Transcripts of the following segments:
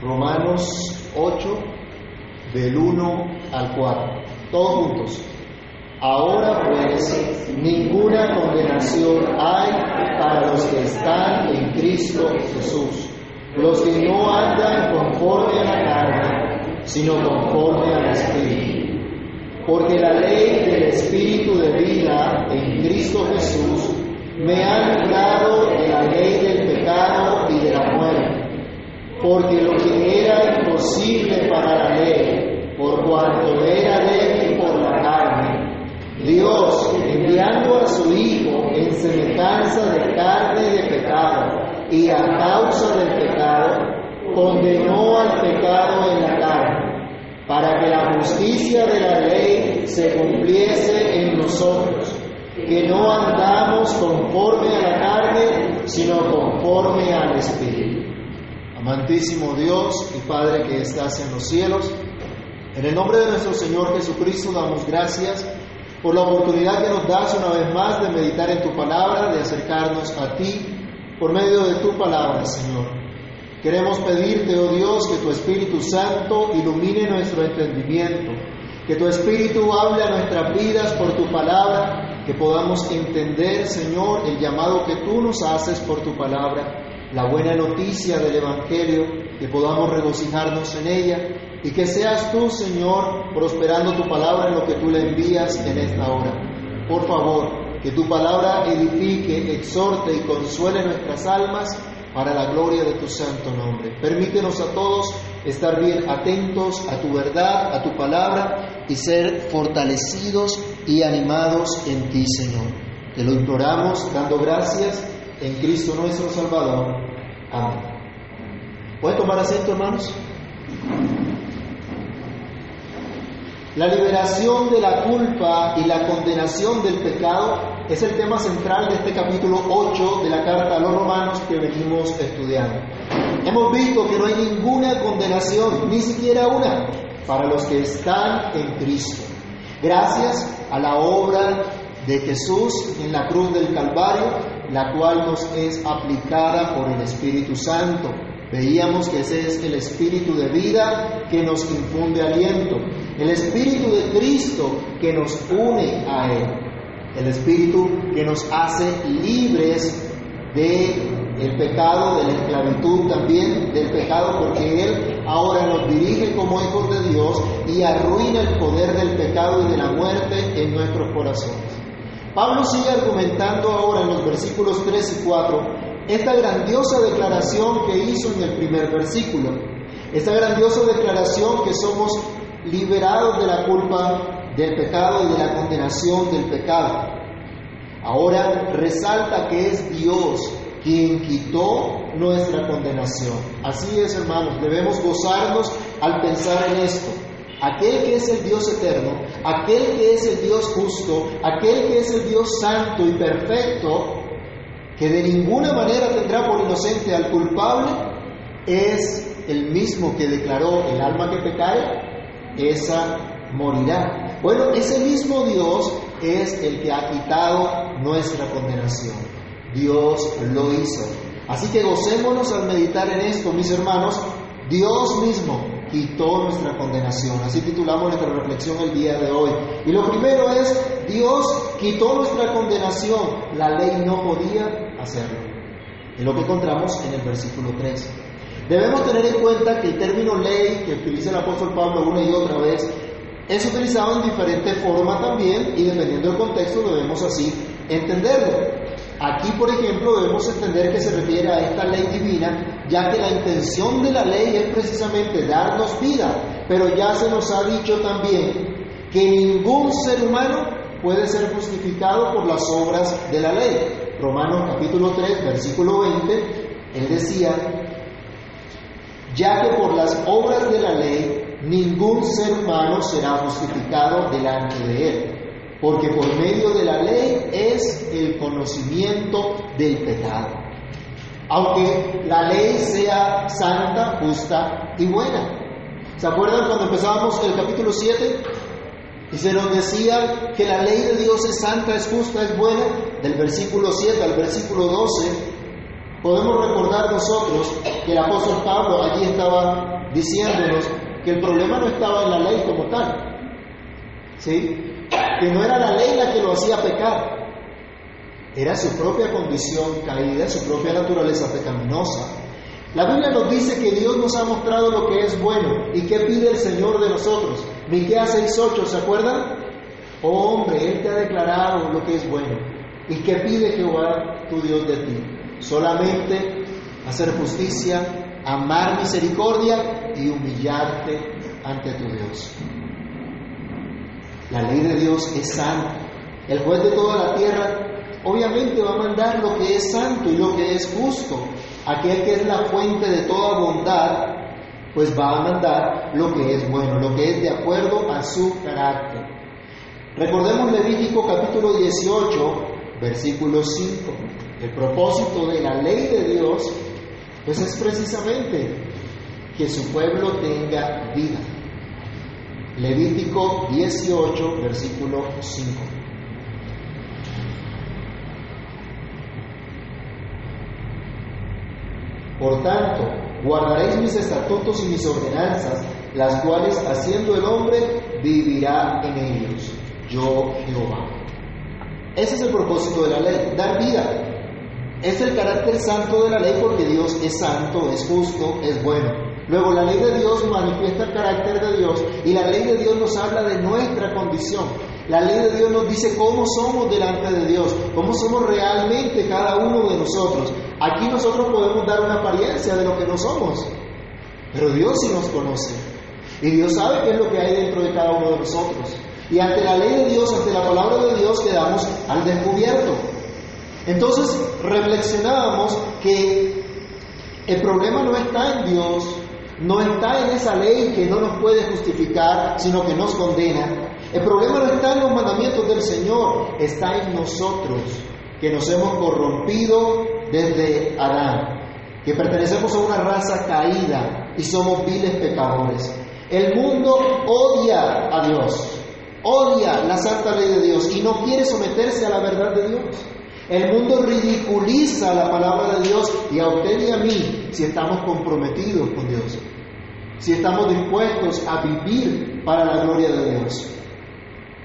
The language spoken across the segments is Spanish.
Romanos 8, del 1 al 4. Todos juntos. Ahora pues, ninguna condenación hay para los que están en Cristo Jesús, los que no andan conforme a la carne, sino conforme al Espíritu. Porque la ley del Espíritu de vida en Cristo Jesús me ha librado de la ley del pecado y de la muerte. Porque lo que era imposible para la ley, por cuanto era débil por la carne, Dios, enviando a su Hijo en semejanza de carne y de pecado, y a causa del pecado, condenó al pecado en la carne, para que la justicia de la ley se cumpliese en nosotros, que no andamos conforme a la carne, sino conforme al Espíritu. Amantísimo Dios y Padre que estás en los cielos, en el nombre de nuestro Señor Jesucristo damos gracias por la oportunidad que nos das una vez más de meditar en tu palabra, de acercarnos a ti por medio de tu palabra, Señor. Queremos pedirte, oh Dios, que tu Espíritu Santo ilumine nuestro entendimiento, que tu Espíritu hable a nuestras vidas por tu palabra, que podamos entender, Señor, el llamado que tú nos haces por tu palabra, la buena noticia del Evangelio, que podamos regocijarnos en ella y que seas tú, Señor, prosperando tu palabra en lo que tú le envías en esta hora. Por favor, que tu palabra edifique, exhorte y consuele nuestras almas para la gloria de tu santo nombre. Permítenos a todos estar bien atentos a tu verdad, a tu palabra y ser fortalecidos y animados en ti, Señor. Te lo imploramos dando gracias en Cristo nuestro Salvador. Amén. ¿Pueden tomar asiento, hermanos? La liberación de la culpa y la condenación del pecado es el tema central de este capítulo 8 de la carta a los romanos que venimos estudiando. Hemos visto que no hay ninguna condenación, ni siquiera una, para los que están en Cristo. Gracias a la obra de Jesús en la cruz del Calvario, la cual nos es aplicada por el Espíritu Santo. Veíamos que ese es el espíritu de vida que nos infunde aliento, el espíritu de Cristo que nos une a Él, el espíritu que nos hace libres de pecado, de la esclavitud también del pecado, porque Él ahora nos dirige como hijos de Dios y arruina el poder del pecado y de la muerte en nuestros corazones. Pablo sigue argumentando ahora en los versículos 3 y 4 esta grandiosa declaración que hizo en el primer versículo, esta grandiosa declaración que somos liberados de la culpa del pecado y de la condenación del pecado. Ahora resalta que es Dios quien quitó nuestra condenación. Así es, hermanos, debemos gozarnos al pensar en esto. Aquel que es el Dios eterno, aquel que es el Dios justo, aquel que es el Dios santo y perfecto, que de ninguna manera tendrá por inocente al culpable, es el mismo que declaró el alma que pecare, esa morirá. Bueno, ese mismo Dios es el que ha quitado nuestra condenación. Dios lo hizo. Así que gocémonos al meditar en esto, mis hermanos. Dios mismo quitó nuestra condenación. Así titulamos nuestra reflexión el día de hoy. Y lo primero es, Dios quitó nuestra condenación. La ley no podía hacerlo. Es lo que encontramos en el versículo 3. Debemos tener en cuenta que el término ley que utiliza el apóstol Pablo una y otra vez es utilizado en diferente forma también y dependiendo del contexto debemos así entenderlo. Aquí, por ejemplo, debemos entender que se refiere a esta ley divina, ya que la intención de la ley es precisamente darnos vida, pero ya se nos ha dicho también que ningún ser humano puede ser justificado por las obras de la ley. Romanos capítulo 3, versículo 20, él decía, ya que por las obras de la ley ningún ser humano será justificado delante de él porque por medio de la ley es el conocimiento del pecado. Aunque la ley sea santa, justa y buena. ¿Se acuerdan cuando empezábamos el capítulo 7? Y se nos decía que la ley de Dios es santa, es justa, es buena, del versículo 7 al versículo 12, Podemos recordar nosotros que el apóstol Pablo allí estaba diciéndonos que el problema no estaba en la ley como tal, ¿sí? Que no era la ley la que lo hacía pecar, era su propia condición caída, su propia naturaleza pecaminosa. La Biblia nos dice que Dios nos ha mostrado lo que es bueno y qué pide el Señor de nosotros. Miqueas 6:8, ¿se acuerdan? Oh hombre, Él te ha declarado lo que es bueno. ¿Y qué pide Jehová tu Dios de ti? Solamente hacer justicia, amar misericordia y humillarte ante tu Dios. La ley de Dios es santa. El juez de toda la tierra obviamente va a mandar lo que es santo y lo que es justo. Aquel que es la fuente de toda bondad, pues va a mandar lo que es bueno, lo que es de acuerdo a su carácter. Recordemos Levítico capítulo 18, versículo 5. El propósito de la ley de Dios, pues es precisamente que su pueblo tenga vida. Levítico 18, versículo 5. Por tanto, guardaréis mis estatutos y mis ordenanzas, las cuales haciendo el hombre vivirá en ellos. Yo Jehová. Ese es el propósito de la ley, dar vida. Es el carácter santo de la ley porque Dios es santo, es justo, es bueno. Luego la ley de Dios manifiesta el carácter de Dios y la ley de Dios nos habla de nuestra condición. La ley de Dios nos dice cómo somos delante de Dios, cómo somos realmente cada uno de nosotros. Aquí nosotros podemos dar una apariencia de lo que no somos, pero Dios sí nos conoce. Y Dios sabe qué es lo que hay dentro de cada uno de nosotros. Y ante la ley de Dios, ante la palabra de Dios, quedamos al descubierto. Entonces reflexionábamos que el problema no está en Dios, no está en esa ley que no nos puede justificar, sino que nos condena. El problema no está en los mandamientos del Señor, está en nosotros, que nos hemos corrompido desde Adán, que pertenecemos a una raza caída y somos viles pecadores. El mundo odia a Dios, odia la santa ley de Dios y no quiere someterse a la verdad de Dios. El mundo ridiculiza la palabra de Dios y a usted y a mí si estamos comprometidos con Dios, si estamos dispuestos a vivir para la gloria de Dios.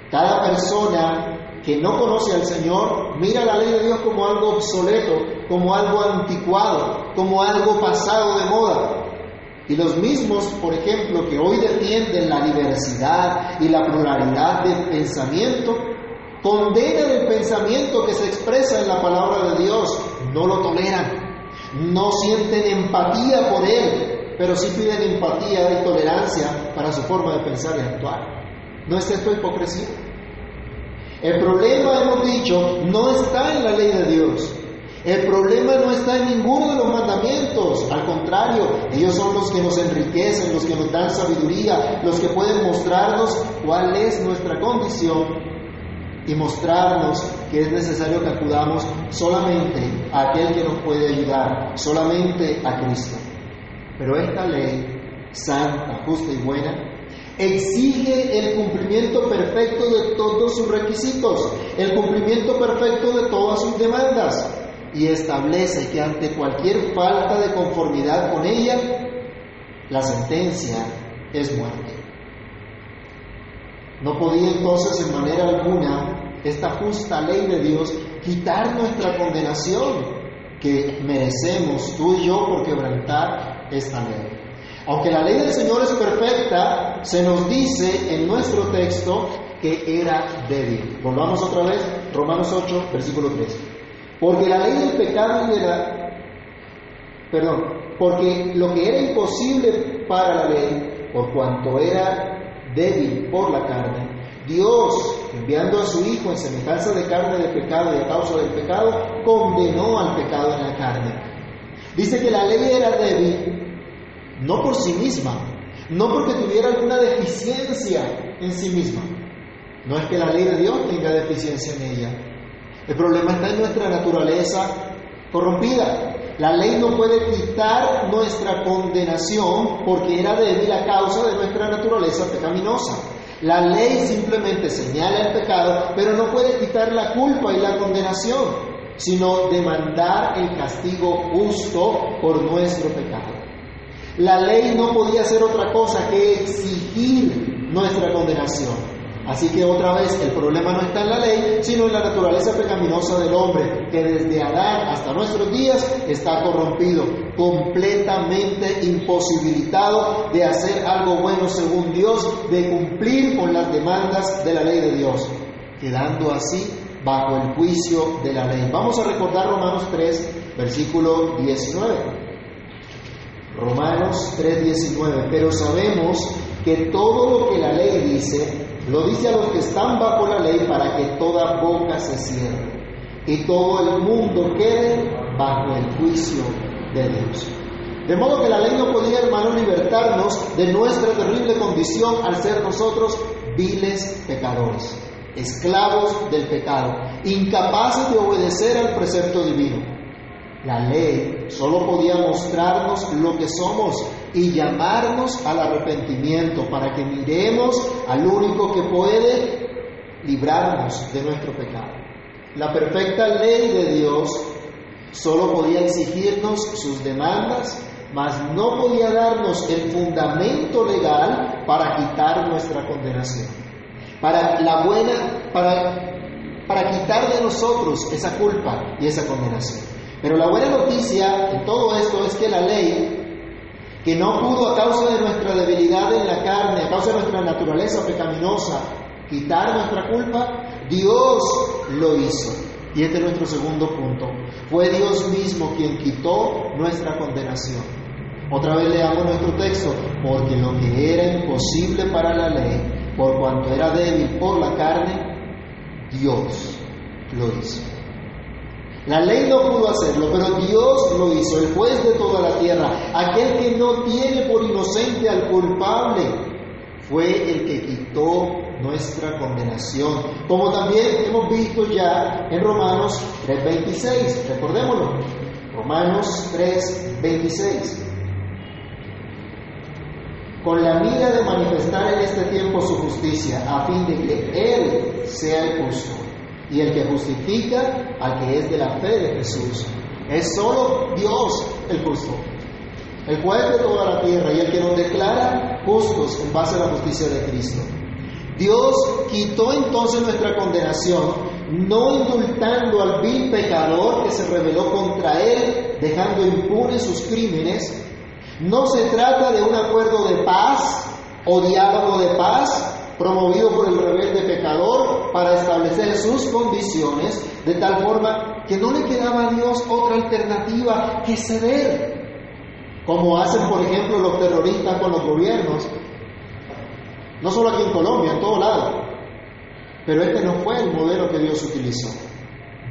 Cada persona que no conoce al Señor mira la ley de Dios como algo obsoleto, como algo anticuado, como algo pasado de moda. Y los mismos, por ejemplo, que hoy defienden la diversidad y la pluralidad de pensamiento, condenan el pensamiento que se expresa en la palabra de Dios, no lo toleran, no sienten empatía por él, pero sí piden empatía y tolerancia para su forma de pensar y actuar. ¿No es esto hipocresía? El problema, hemos dicho, no está en la ley de Dios. El problema no está en ninguno de los mandamientos, al contrario, ellos son los que nos enriquecen, los que nos dan sabiduría, los que pueden mostrarnos cuál es nuestra condición y mostrarnos que es necesario que acudamos solamente a aquel que nos puede ayudar, solamente a Cristo. Pero esta ley, santa, justa y buena, exige el cumplimiento perfecto de todos sus requisitos, el cumplimiento perfecto de todas sus demandas y establece que ante cualquier falta de conformidad con ella, la sentencia es muerte. No podía entonces en manera alguna esta justa ley de Dios quitar nuestra condenación que merecemos tú y yo por quebrantar esta ley. Aunque la ley del Señor es perfecta, se nos dice en nuestro texto que era débil. Volvamos otra vez, Romanos 8, versículo 3. Porque la ley del pecado y de. Perdón, porque lo que era imposible para la ley, por cuanto era débil por la carne, Dios, enviando a su Hijo en semejanza de carne de pecado y a causa del pecado, condenó al pecado en la carne. Dice que la ley era débil no por sí misma, no porque tuviera alguna deficiencia en sí misma. No es que la ley de Dios tenga deficiencia en ella. El problema está en nuestra naturaleza corrompida. La ley no puede quitar nuestra condenación porque era débil a causa de nuestra naturaleza pecaminosa. La ley simplemente señala el pecado, pero no puede quitar la culpa y la condenación. sino demandar el castigo justo por nuestro pecado. La ley no podía hacer otra cosa que exigir nuestra condenación. Así que otra vez el problema no está en la ley, sino en la naturaleza pecaminosa del hombre, que desde Adán hasta nuestros días está corrompido, completamente imposibilitado de hacer algo bueno según Dios, de cumplir con las demandas de la ley de Dios, quedando así bajo el juicio de la ley. Vamos a recordar Romanos 3, versículo 19. Romanos 3:19, pero sabemos que todo lo que la ley dice, lo dice a los que están bajo la ley para que toda boca se cierre y todo el mundo quede bajo el juicio de Dios. De modo que la ley no podía, hermano, libertarnos de nuestra terrible condición al ser nosotros viles pecadores, esclavos del pecado, incapaces de obedecer al precepto divino. La ley solo podía mostrarnos lo que somos y llamarnos al arrepentimiento para que miremos al único que puede librarnos de nuestro pecado. La perfecta ley de Dios solo podía exigirnos sus demandas, mas no podía darnos el fundamento legal para quitar nuestra condenación. Para la buena, para, para quitar de nosotros esa culpa y esa condenación. Pero la buena noticia en todo esto es que la ley, que no pudo a causa de nuestra debilidad en la carne, a causa de nuestra naturaleza pecaminosa, quitar nuestra culpa, Dios lo hizo. Y este es nuestro segundo punto. Fue Dios mismo quien quitó nuestra condenación. Otra vez leamos nuestro texto, porque lo que era imposible para la ley, por cuanto era débil por la carne, Dios lo hizo. La ley no pudo hacerlo, pero Dios lo hizo, el juez de toda la tierra, aquel que no tiene por inocente al culpable, fue el que quitó nuestra condenación, como también hemos visto ya en Romanos 3:26, recordémoslo, Romanos 3:26. Con la mira de manifestar en este tiempo su justicia, a fin de que Él sea el justo y el que justifica al que es de la fe de Jesús. Es solo Dios el justo, el juez de toda la tierra y el que nos declara justos en base a la justicia de Cristo. Dios quitó entonces nuestra condenación, no indultando al vil pecador que se rebeló contra él, dejando impunes sus crímenes. No se trata de un acuerdo de paz o diálogo de paz, promovido por el rebelde pecador para establecer sus condiciones, de tal forma que no le quedaba a Dios otra alternativa que ceder, como hacen por ejemplo los terroristas con los gobiernos, no solo aquí en Colombia, en todo lado, pero este no fue el modelo que Dios utilizó.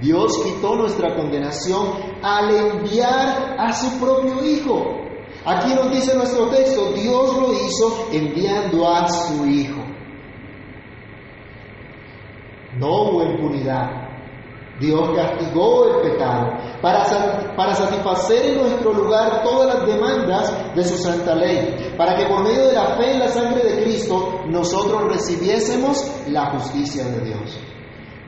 Dios quitó nuestra condenación al enviar a su propio Hijo. Aquí nos dice nuestro texto, Dios lo hizo enviando a su Hijo no hubo impunidad. Dios castigó el pecado para, para satisfacer en nuestro lugar todas las demandas de su santa ley, para que por medio de la fe en la sangre de Cristo nosotros recibiésemos la justicia de Dios.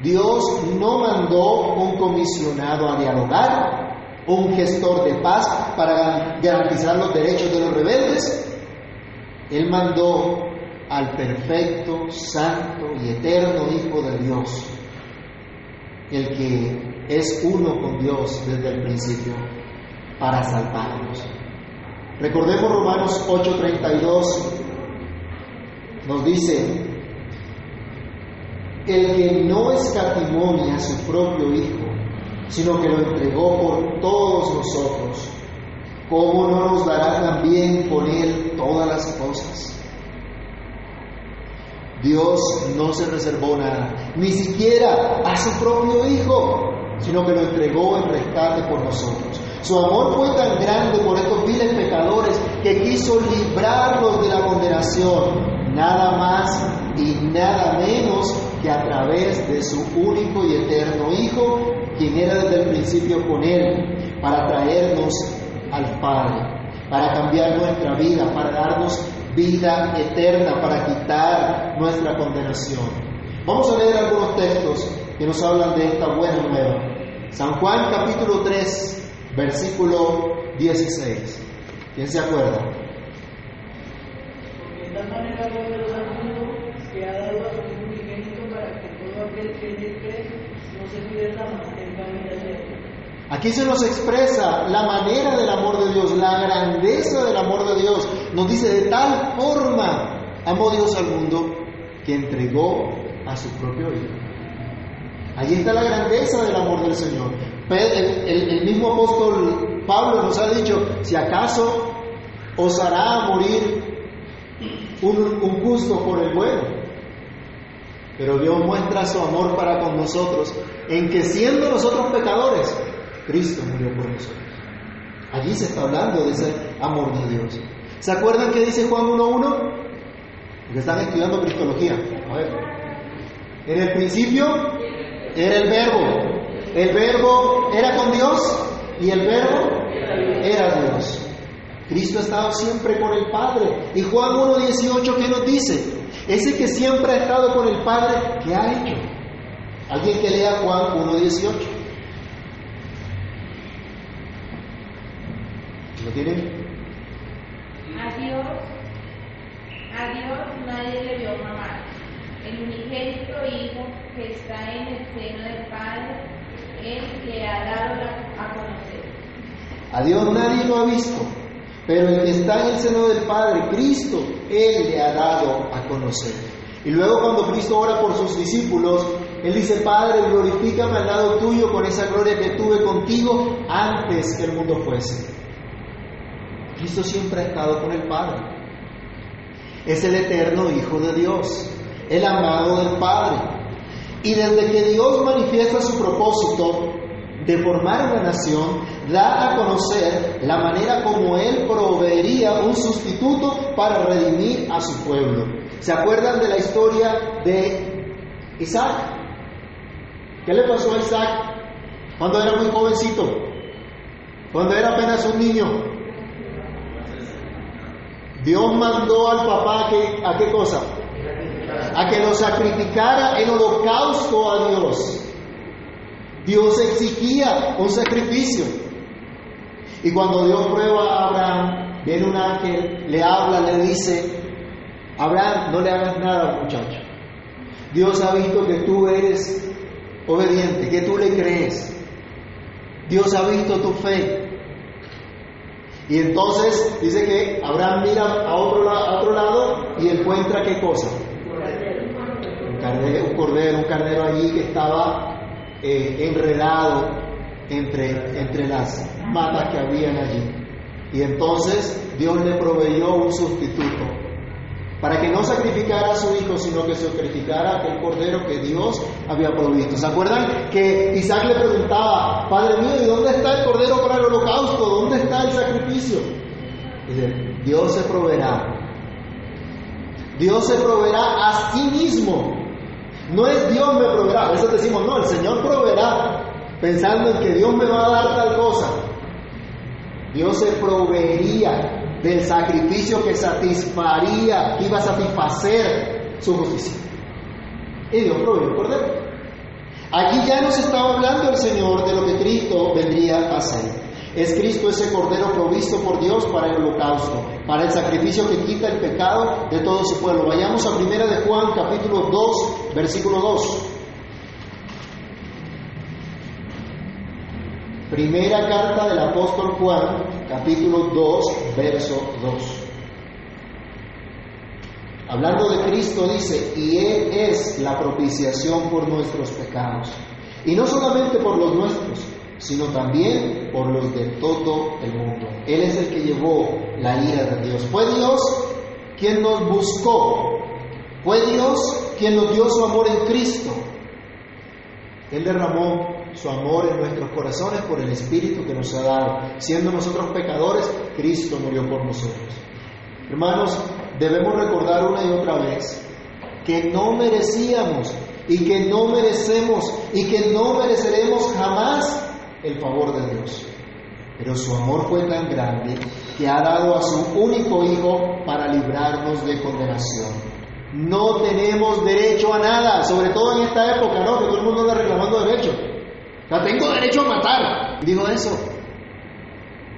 Dios no mandó un comisionado a dialogar, un gestor de paz para garantizar los derechos de los rebeldes. Él mandó al perfecto, santo y eterno Hijo de Dios, el que es uno con Dios desde el principio, para salvarnos. Recordemos Romanos 8:32, nos dice, el que no escatimonia a su propio Hijo, sino que lo entregó por todos nosotros, ¿cómo no nos dará también con Él todas las cosas? Dios no se reservó nada, ni siquiera a su propio Hijo, sino que lo entregó en rescate por nosotros. Su amor fue tan grande por estos viles pecadores que quiso librarlos de la condenación, nada más y nada menos que a través de su único y eterno Hijo, quien era desde el principio con Él, para traernos al Padre, para cambiar nuestra vida, para darnos vida eterna para quitar nuestra condenación. Vamos a leer algunos textos que nos hablan de esta buena nueva. San Juan capítulo 3, versículo 16. ¿Quién se acuerda? Porque de tal manera Dios al mundo que ha dado a su unigénito para que todo aquel que en él cree no se pierda, mas tenga vida eterna. Aquí se nos expresa la manera del amor de Dios, la grandeza del amor de Dios. Nos dice, de tal forma amó Dios al mundo que entregó a su propio Hijo. Allí está la grandeza del amor del Señor. El mismo apóstol Pablo nos ha dicho, si acaso os hará morir un, un justo por el bueno. Pero Dios muestra su amor para con nosotros en que siendo nosotros pecadores, Cristo murió por nosotros. Allí se está hablando de ese amor de Dios. ¿Se acuerdan que dice Juan 1.1? Porque están estudiando Cristología. A ver. En el principio era el verbo. El verbo era con Dios y el verbo era Dios. Cristo ha estado siempre con el Padre. Y Juan 1.18, ¿qué nos dice? Ese que siempre ha estado con el Padre, ¿qué ha hecho? Alguien que lea Juan 1.18. ¿Lo tienen? A Dios, a Dios nadie le vio mamar. El unigénito Hijo que está en el seno del Padre, Él le ha dado la- a conocer. A Dios nadie lo ha visto, pero el que está en el seno del Padre, Cristo, Él le ha dado a conocer. Y luego cuando Cristo ora por sus discípulos, Él dice, Padre, glorifícame al lado tuyo con esa gloria que tuve contigo antes que el mundo fuese. Cristo siempre ha estado con el Padre. Es el eterno Hijo de Dios, el amado del Padre. Y desde que Dios manifiesta su propósito de formar una nación, da a conocer la manera como Él proveería un sustituto para redimir a su pueblo. ¿Se acuerdan de la historia de Isaac? ¿Qué le pasó a Isaac cuando era muy jovencito? Cuando era apenas un niño. Dios mandó al papá a que, a qué cosa? A que lo sacrificara en holocausto a Dios. Dios exigía un sacrificio. Y cuando Dios prueba a Abraham, viene un ángel, le habla, le dice, Abraham, no le hagas nada muchacho. Dios ha visto que tú eres obediente, que tú le crees. Dios ha visto tu fe. Y entonces dice que Abraham mira a otro, a otro lado y encuentra qué cosa. Un cordero, un cordero, allí que estaba eh, enredado entre, entre las matas que habían allí. Y entonces Dios le proveyó un sustituto para que no sacrificara a su hijo, sino que sacrificara aquel cordero que Dios había provisto. ¿Se acuerdan que Isaac le preguntaba, Padre mío, ¿y dónde está el cordero para el holocausto? ¿Dónde está el sacrificio? Dice, Dios se proveerá. Dios se proveerá a sí mismo. No es Dios me proveerá. A veces decimos, no, el Señor proveerá, pensando en que Dios me va a dar tal cosa. Dios se proveería del sacrificio que satisfaría, que iba a satisfacer su justicia. Y Dios proveyó el cordero. Aquí ya nos estaba hablando el Señor de lo que Cristo vendría a hacer. Es Cristo ese cordero provisto por Dios para el holocausto, para el sacrificio que quita el pecado de todo su pueblo. Vayamos a primera de Juan capítulo 2, versículo 2. Primera carta del apóstol Juan, capítulo 2, verso 2. Hablando de Cristo dice, y Él es la propiciación por nuestros pecados. Y no solamente por los nuestros, sino también por los de todo el mundo. Él es el que llevó la ira de Dios. Fue Dios quien nos buscó. Fue Dios quien nos dio su amor en Cristo. Él derramó su amor en nuestros corazones por el Espíritu que nos ha dado. Siendo nosotros pecadores, Cristo murió por nosotros. Hermanos, debemos recordar una y otra vez que no merecíamos y que no merecemos y que no mereceremos jamás el favor de Dios. Pero su amor fue tan grande que ha dado a su único Hijo para librarnos de condenación. No tenemos derecho a nada, sobre todo en esta época, ¿no? Que todo el mundo anda reclamando derecho. Tengo derecho a matar. Digo eso.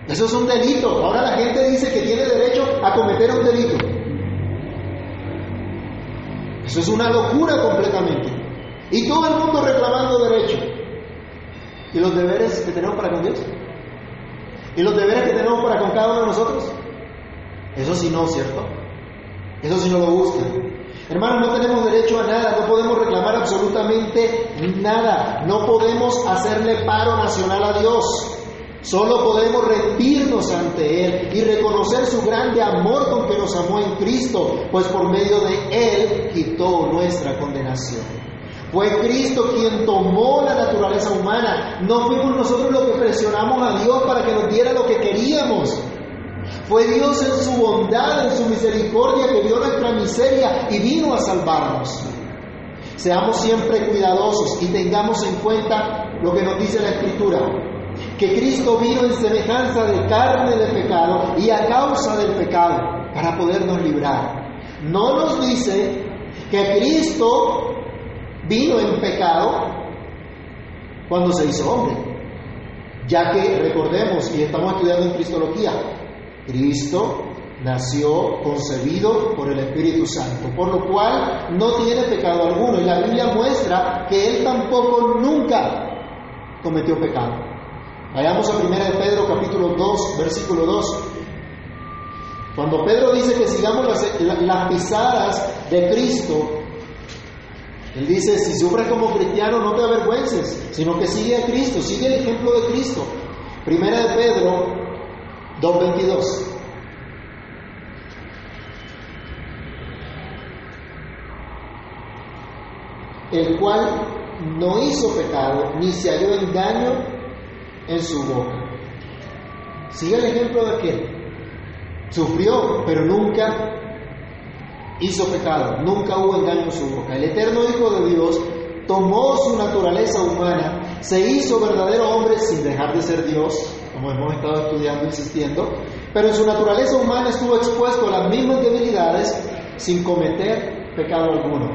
Eso es un delito. Ahora la gente dice que tiene derecho a cometer un delito. Eso es una locura completamente. Y todo el mundo reclamando derecho. ¿Y los deberes que tenemos para con Dios? ¿Y los deberes que tenemos para con cada uno de nosotros? Eso sí no, ¿cierto? Eso sí no lo buscan. Hermanos, no tenemos derecho a nada, no podemos reclamar absolutamente nada, no podemos hacerle paro nacional a Dios. Solo podemos rendirnos ante Él y reconocer su grande amor con que nos amó en Cristo, pues por medio de Él quitó nuestra condenación. Fue Cristo quien tomó la naturaleza humana. No fuimos nosotros los que presionamos a Dios para que nos diera lo que queríamos. Fue Dios en su bondad, en su misericordia, que vio nuestra miseria y vino a salvarnos. Seamos siempre cuidadosos y tengamos en cuenta lo que nos dice la Escritura, que Cristo vino en semejanza de carne de pecado y a causa del pecado para podernos librar. No nos dice que Cristo vino en pecado cuando se hizo hombre, ya que recordemos, y estamos estudiando en Cristología, Cristo nació concebido por el Espíritu Santo, por lo cual no tiene pecado alguno. Y la Biblia muestra que Él tampoco nunca cometió pecado. Vayamos a 1 de Pedro capítulo 2, versículo 2. Cuando Pedro dice que sigamos las, las pisadas de Cristo, él dice, si sufres como cristiano no te avergüences, sino que sigue a Cristo, sigue el ejemplo de Cristo. Primera de Pedro 2.22. El cual no hizo pecado, ni se halló engaño en su boca. Sigue el ejemplo de que sufrió, pero nunca hizo pecado, nunca hubo engaño en su boca. El eterno Hijo de Dios tomó su naturaleza humana, se hizo verdadero hombre sin dejar de ser Dios, como hemos estado estudiando, insistiendo, pero en su naturaleza humana estuvo expuesto a las mismas debilidades sin cometer pecado alguno.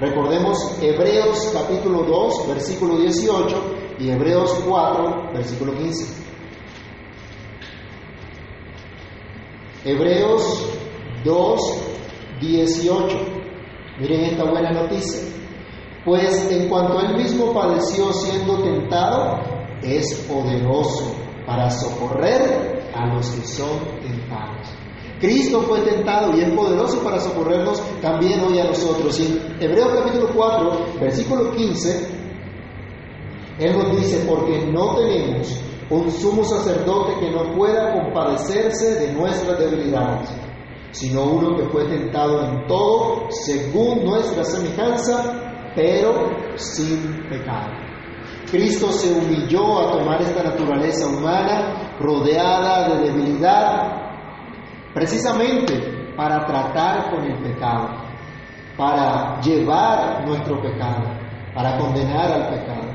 Recordemos Hebreos capítulo 2, versículo 18 y Hebreos 4, versículo 15. Hebreos 2, 18. Miren esta buena noticia. Pues en cuanto él mismo padeció siendo tentado, es poderoso para socorrer a los que son tentados. Cristo fue tentado y es poderoso para socorrernos también hoy a nosotros. Y en Hebreos capítulo 4, versículo 15, Él nos dice, porque no tenemos un sumo sacerdote que no pueda compadecerse de nuestras debilidades, sino uno que fue tentado en todo según nuestra semejanza, pero sin pecado. Cristo se humilló a tomar esta naturaleza humana rodeada de debilidad precisamente para tratar con el pecado, para llevar nuestro pecado, para condenar al pecado.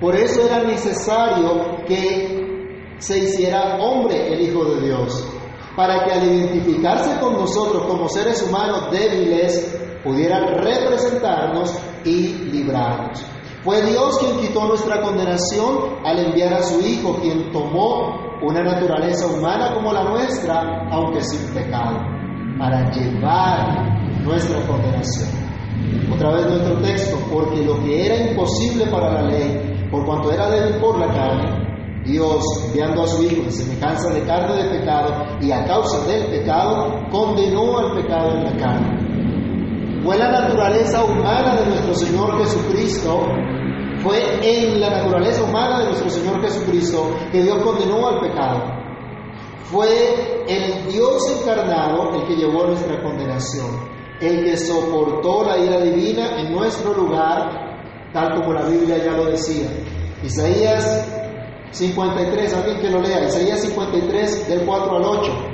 Por eso era necesario que se hiciera hombre el Hijo de Dios, para que al identificarse con nosotros como seres humanos débiles, pudiera representarnos y librarnos. Fue Dios quien quitó nuestra condenación al enviar a su Hijo, quien tomó una naturaleza humana como la nuestra, aunque sin pecado, para llevar nuestra condenación. Otra vez nuestro texto, porque lo que era imposible para la ley, por cuanto era débil por la carne, Dios, enviando a su Hijo en semejanza de carne de pecado y a causa del pecado, condenó al pecado en la carne. Fue la naturaleza humana de nuestro Señor Jesucristo fue en la naturaleza humana de nuestro Señor Jesucristo que Dios condenó al pecado. Fue el Dios encarnado el que llevó nuestra condenación, el que soportó la ira divina en nuestro lugar, tal como la Biblia ya lo decía. Isaías 53, alguien que lo lea, Isaías 53 del 4 al 8.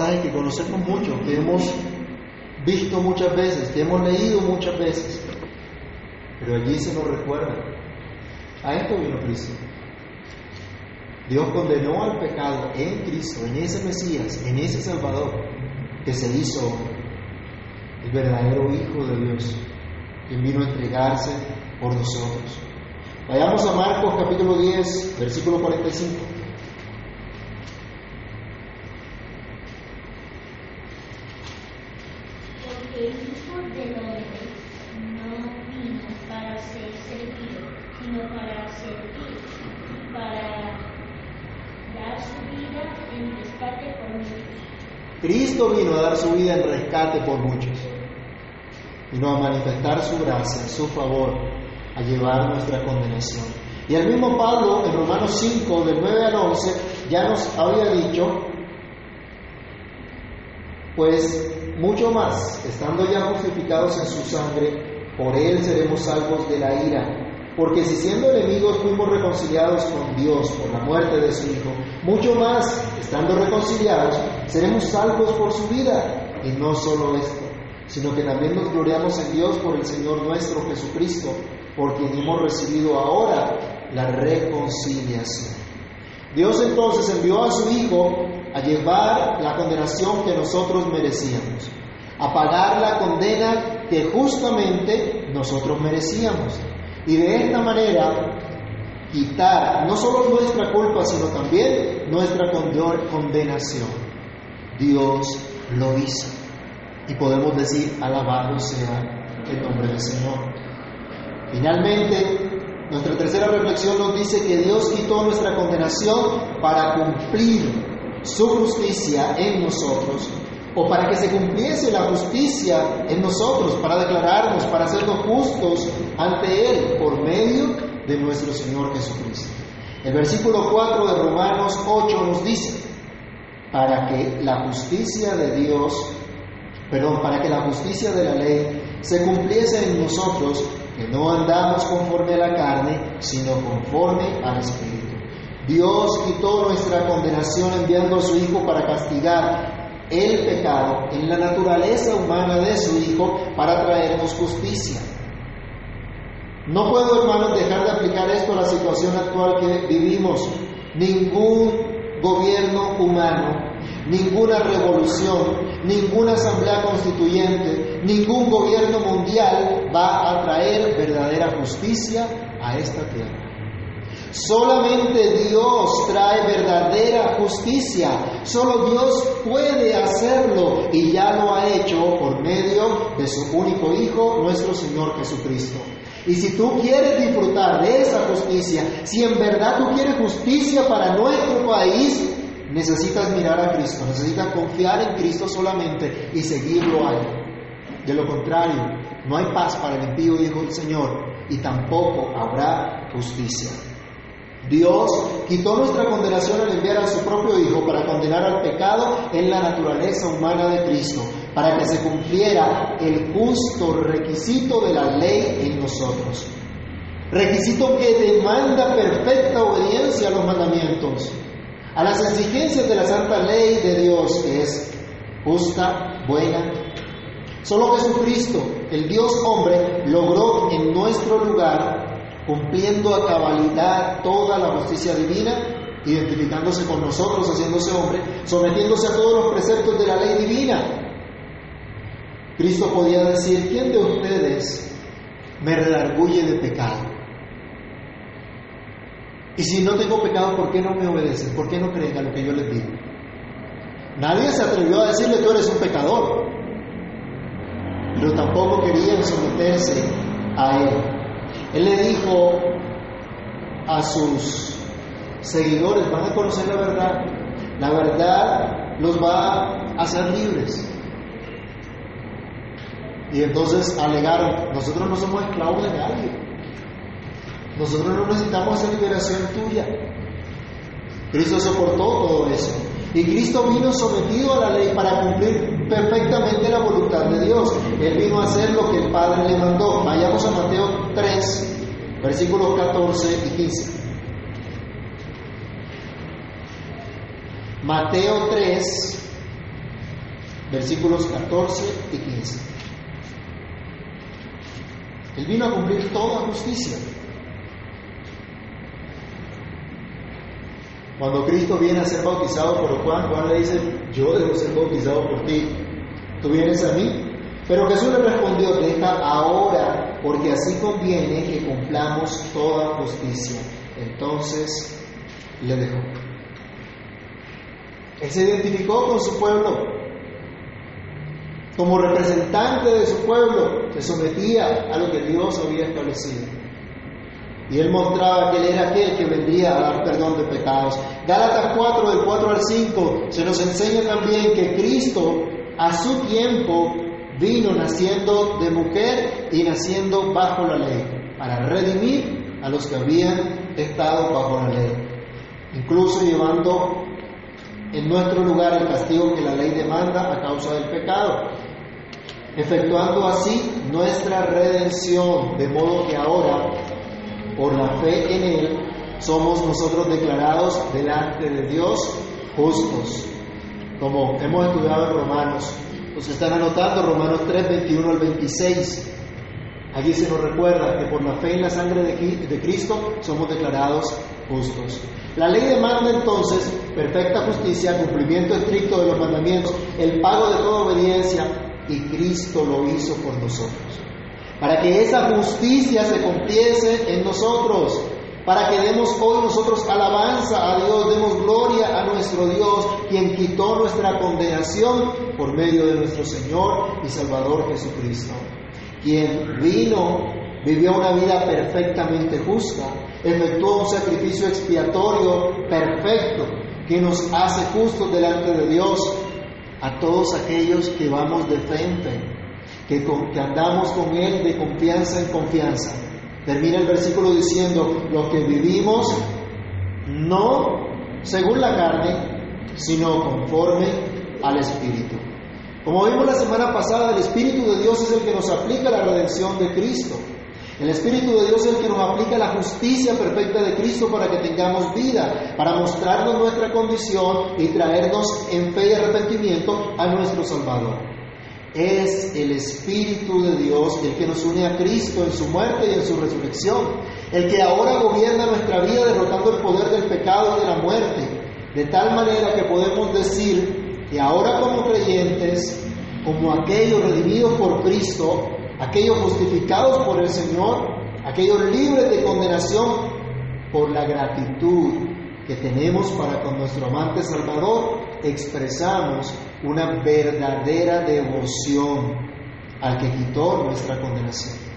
Que conocemos mucho, que hemos visto muchas veces, que hemos leído muchas veces, pero allí se nos recuerda. A esto vino Cristo. Dios condenó al pecado en Cristo, en ese Mesías, en ese Salvador, que se hizo el verdadero Hijo de Dios, quien vino a entregarse por nosotros. Vayamos a Marcos capítulo 10, versículo 45. Porque el Hijo del Hombre no vino para ser servido, sino para servir y para dar su vida en rescate por muchos. Cristo vino a dar su vida en rescate por muchos. Vino a manifestar su gracia, su favor, a llevar nuestra condenación. Y el mismo Pablo en Romanos 5, del 9 al 11, ya nos había dicho, pues mucho más, estando ya justificados en su sangre, por él seremos salvos de la ira. Porque si siendo enemigos fuimos reconciliados con Dios por la muerte de su Hijo, mucho más, estando reconciliados, seremos salvos por su vida. Y no solo esto, sino que también nos gloriamos en Dios por el Señor nuestro Jesucristo, por quien hemos recibido ahora la reconciliación. Dios entonces envió a su Hijo a llevar la condenación que nosotros merecíamos, a pagar la condena que justamente nosotros merecíamos. Y de esta manera quitar no solo nuestra culpa, sino también nuestra condenación. Dios lo hizo. Y podemos decir, alabado sea el nombre del Señor. Finalmente, nuestra tercera reflexión nos dice que Dios quitó nuestra condenación para cumplir su justicia en nosotros, o para que se cumpliese la justicia en nosotros, para declararnos, para hacernos justos ante Él por medio de nuestro Señor Jesucristo. El versículo 4 de Romanos 8 nos dice, para que la justicia de Dios, perdón, para que la justicia de la ley se cumpliese en nosotros, que no andamos conforme a la carne, sino conforme al Espíritu. Dios quitó nuestra condenación enviando a su Hijo para castigar el pecado en la naturaleza humana de su Hijo para traernos justicia. No puedo, hermanos, dejar de aplicar esto a la situación actual que vivimos. Ningún gobierno humano, ninguna revolución, ninguna asamblea constituyente, ningún gobierno mundial va a traer verdadera justicia a esta tierra. Solamente Dios trae verdadera justicia. Solo Dios puede hacerlo y ya lo ha hecho por medio de su único Hijo, nuestro Señor Jesucristo. Y si tú quieres disfrutar de esa justicia, si en verdad tú quieres justicia para nuestro país, necesitas mirar a Cristo, necesitas confiar en Cristo solamente y seguirlo a. De lo contrario, no hay paz para el impío, dijo el Señor, y tampoco habrá justicia. Dios quitó nuestra condenación al enviar a su propio Hijo para condenar al pecado en la naturaleza humana de Cristo, para que se cumpliera el justo requisito de la ley en nosotros. Requisito que demanda perfecta obediencia a los mandamientos, a las exigencias de la santa ley de Dios, que es justa, buena. Solo Jesucristo, el Dios hombre, logró en nuestro lugar cumpliendo a cabalidad toda la justicia divina, identificándose con nosotros, haciéndose hombre, sometiéndose a todos los preceptos de la ley divina. Cristo podía decir, ¿quién de ustedes me redarguye de pecado? Y si no tengo pecado, ¿por qué no me obedecen? ¿Por qué no creen a lo que yo les digo? Nadie se atrevió a decirle tú eres un pecador, pero tampoco querían someterse a él. Él le dijo a sus seguidores, van a conocer la verdad, la verdad los va a hacer libres. Y entonces alegaron, nosotros no somos esclavos de nadie, nosotros no necesitamos esa liberación tuya. Cristo soportó todo eso. Y Cristo vino sometido a la ley para cumplir perfectamente la voluntad de Dios. Él vino a hacer lo que el Padre le mandó. Vayamos a Mateo 3, versículos 14 y 15. Mateo 3, versículos 14 y 15. Él vino a cumplir toda justicia. Cuando Cristo viene a ser bautizado por Juan, Juan le dice, yo debo ser bautizado por ti, tú vienes a mí. Pero Jesús le respondió, deja ahora, porque así conviene que cumplamos toda justicia. Entonces le dejó. Él se identificó con su pueblo, como representante de su pueblo, se sometía a lo que Dios había establecido. Y él mostraba que él era aquel que vendría a dar perdón de pecados. Gálatas 4, del 4 al 5, se nos enseña también que Cristo a su tiempo vino naciendo de mujer y naciendo bajo la ley, para redimir a los que habían estado bajo la ley, incluso llevando en nuestro lugar el castigo que la ley demanda a causa del pecado, efectuando así nuestra redención, de modo que ahora por la fe en Él, somos nosotros declarados delante de Dios justos. Como hemos estudiado en Romanos, nos están anotando Romanos 3, 21 al 26. Allí se nos recuerda que por la fe en la sangre de Cristo somos declarados justos. La ley demanda entonces perfecta justicia, cumplimiento estricto de los mandamientos, el pago de toda obediencia, y Cristo lo hizo por nosotros para que esa justicia se cumpliese en nosotros, para que demos hoy nosotros alabanza a Dios, demos gloria a nuestro Dios, quien quitó nuestra condenación por medio de nuestro Señor y Salvador Jesucristo, quien vino, vivió una vida perfectamente justa, efectuó un sacrificio expiatorio perfecto que nos hace justos delante de Dios a todos aquellos que vamos de frente que, andamos con Él de confianza en confianza. Termina el versículo diciendo, los que vivimos no según la carne, sino conforme al Espíritu. Como vimos la semana pasada, el Espíritu de Dios es el que nos aplica la redención de Cristo. El Espíritu de Dios es el que nos aplica la justicia perfecta de Cristo para que tengamos vida, para mostrarnos nuestra condición y traernos en fe y arrepentimiento a nuestro Salvador. Es el Espíritu de Dios el que nos une a Cristo en su muerte y en su resurrección, el que ahora gobierna nuestra vida derrotando el poder del pecado y de la muerte, de tal manera que podemos decir que ahora como creyentes, como aquellos redimidos por Cristo, aquellos justificados por el Señor, aquellos libres de condenación por la gratitud que tenemos para con nuestro amante Salvador, expresamos una verdadera devoción al que quitó nuestra condenación.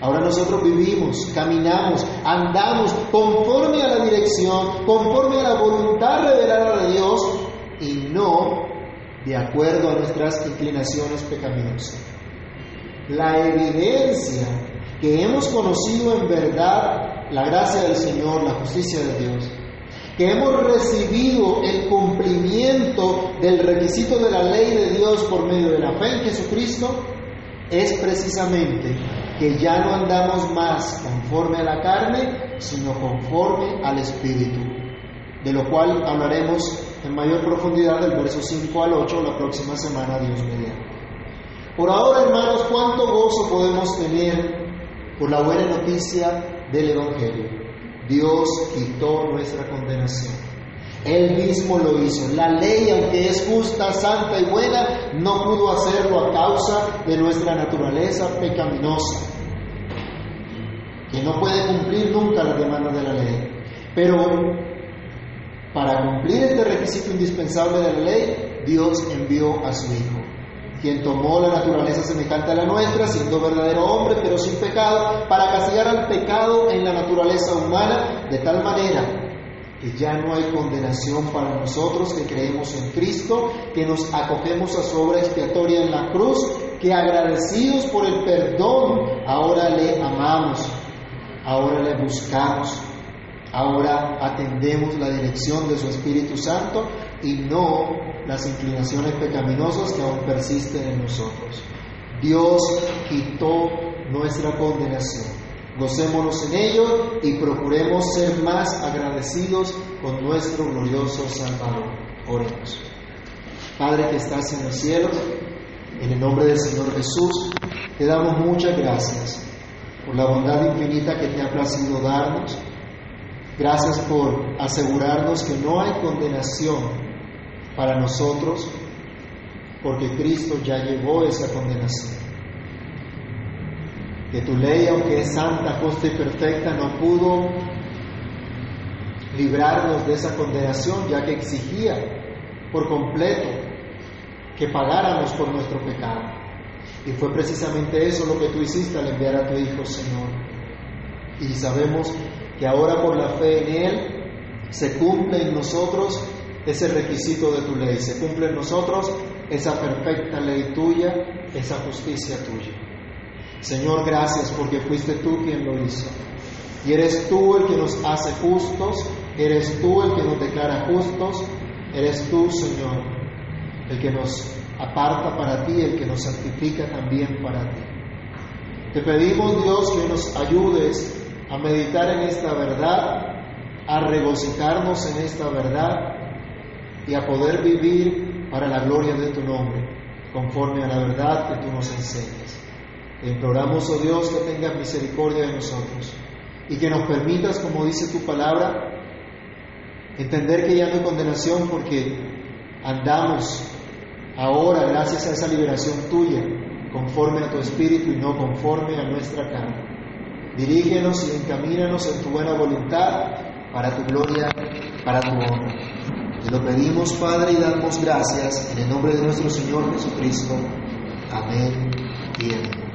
Ahora nosotros vivimos, caminamos, andamos conforme a la dirección, conforme a la voluntad revelada de Dios y no de acuerdo a nuestras inclinaciones pecaminosas. La evidencia que hemos conocido en verdad la gracia del Señor, la justicia de Dios, que hemos recibido el cumplimiento del requisito de la ley de Dios por medio de la fe en Jesucristo, es precisamente que ya no andamos más conforme a la carne, sino conforme al Espíritu, de lo cual hablaremos en mayor profundidad del verso 5 al 8 la próxima semana, Dios mediante. Por ahora, hermanos, cuánto gozo podemos tener por la buena noticia del Evangelio. Dios quitó nuestra condenación. Él mismo lo hizo. La ley, aunque es justa, santa y buena, no pudo hacerlo a causa de nuestra naturaleza pecaminosa, que no puede cumplir nunca las demandas de la ley. Pero para cumplir este requisito indispensable de la ley, Dios envió a su Hijo, quien tomó la naturaleza semejante a la nuestra, siendo verdadero hombre, pero sin pecado, para castigar al pecado en la naturaleza humana, de tal manera que ya no hay condenación para nosotros que creemos en Cristo, que nos acogemos a su obra expiatoria en la cruz, que agradecidos por el perdón, ahora le amamos, ahora le buscamos, ahora atendemos la dirección de su Espíritu Santo y no las inclinaciones pecaminosas que aún persisten en nosotros. Dios quitó nuestra condenación. Gocémonos en ello y procuremos ser más agradecidos con nuestro glorioso Salvador. Oremos. Padre que estás en el cielo, en el nombre del Señor Jesús, te damos muchas gracias por la bondad infinita que te ha placido darnos. Gracias por asegurarnos que no hay condenación para nosotros, porque Cristo ya llevó esa condenación que tu ley, aunque es santa, justa y perfecta, no pudo librarnos de esa condenación, ya que exigía por completo que pagáramos por nuestro pecado. Y fue precisamente eso lo que tú hiciste al enviar a tu Hijo, Señor. Y sabemos que ahora por la fe en Él se cumple en nosotros ese requisito de tu ley, se cumple en nosotros esa perfecta ley tuya, esa justicia tuya. Señor, gracias porque fuiste tú quien lo hizo. Y eres tú el que nos hace justos, eres tú el que nos declara justos, eres tú, Señor, el que nos aparta para ti, el que nos santifica también para ti. Te pedimos, Dios, que nos ayudes a meditar en esta verdad, a regocijarnos en esta verdad y a poder vivir para la gloria de tu nombre, conforme a la verdad que tú nos enseñas. Imploramos, oh Dios, que tengas misericordia de nosotros y que nos permitas, como dice tu palabra, entender que ya no hay condenación porque andamos ahora, gracias a esa liberación tuya, conforme a tu espíritu y no conforme a nuestra carne. Dirígenos y encamínanos en tu buena voluntad para tu gloria, para tu honra. Te lo pedimos, Padre, y damos gracias en el nombre de nuestro Señor Jesucristo. Amén y.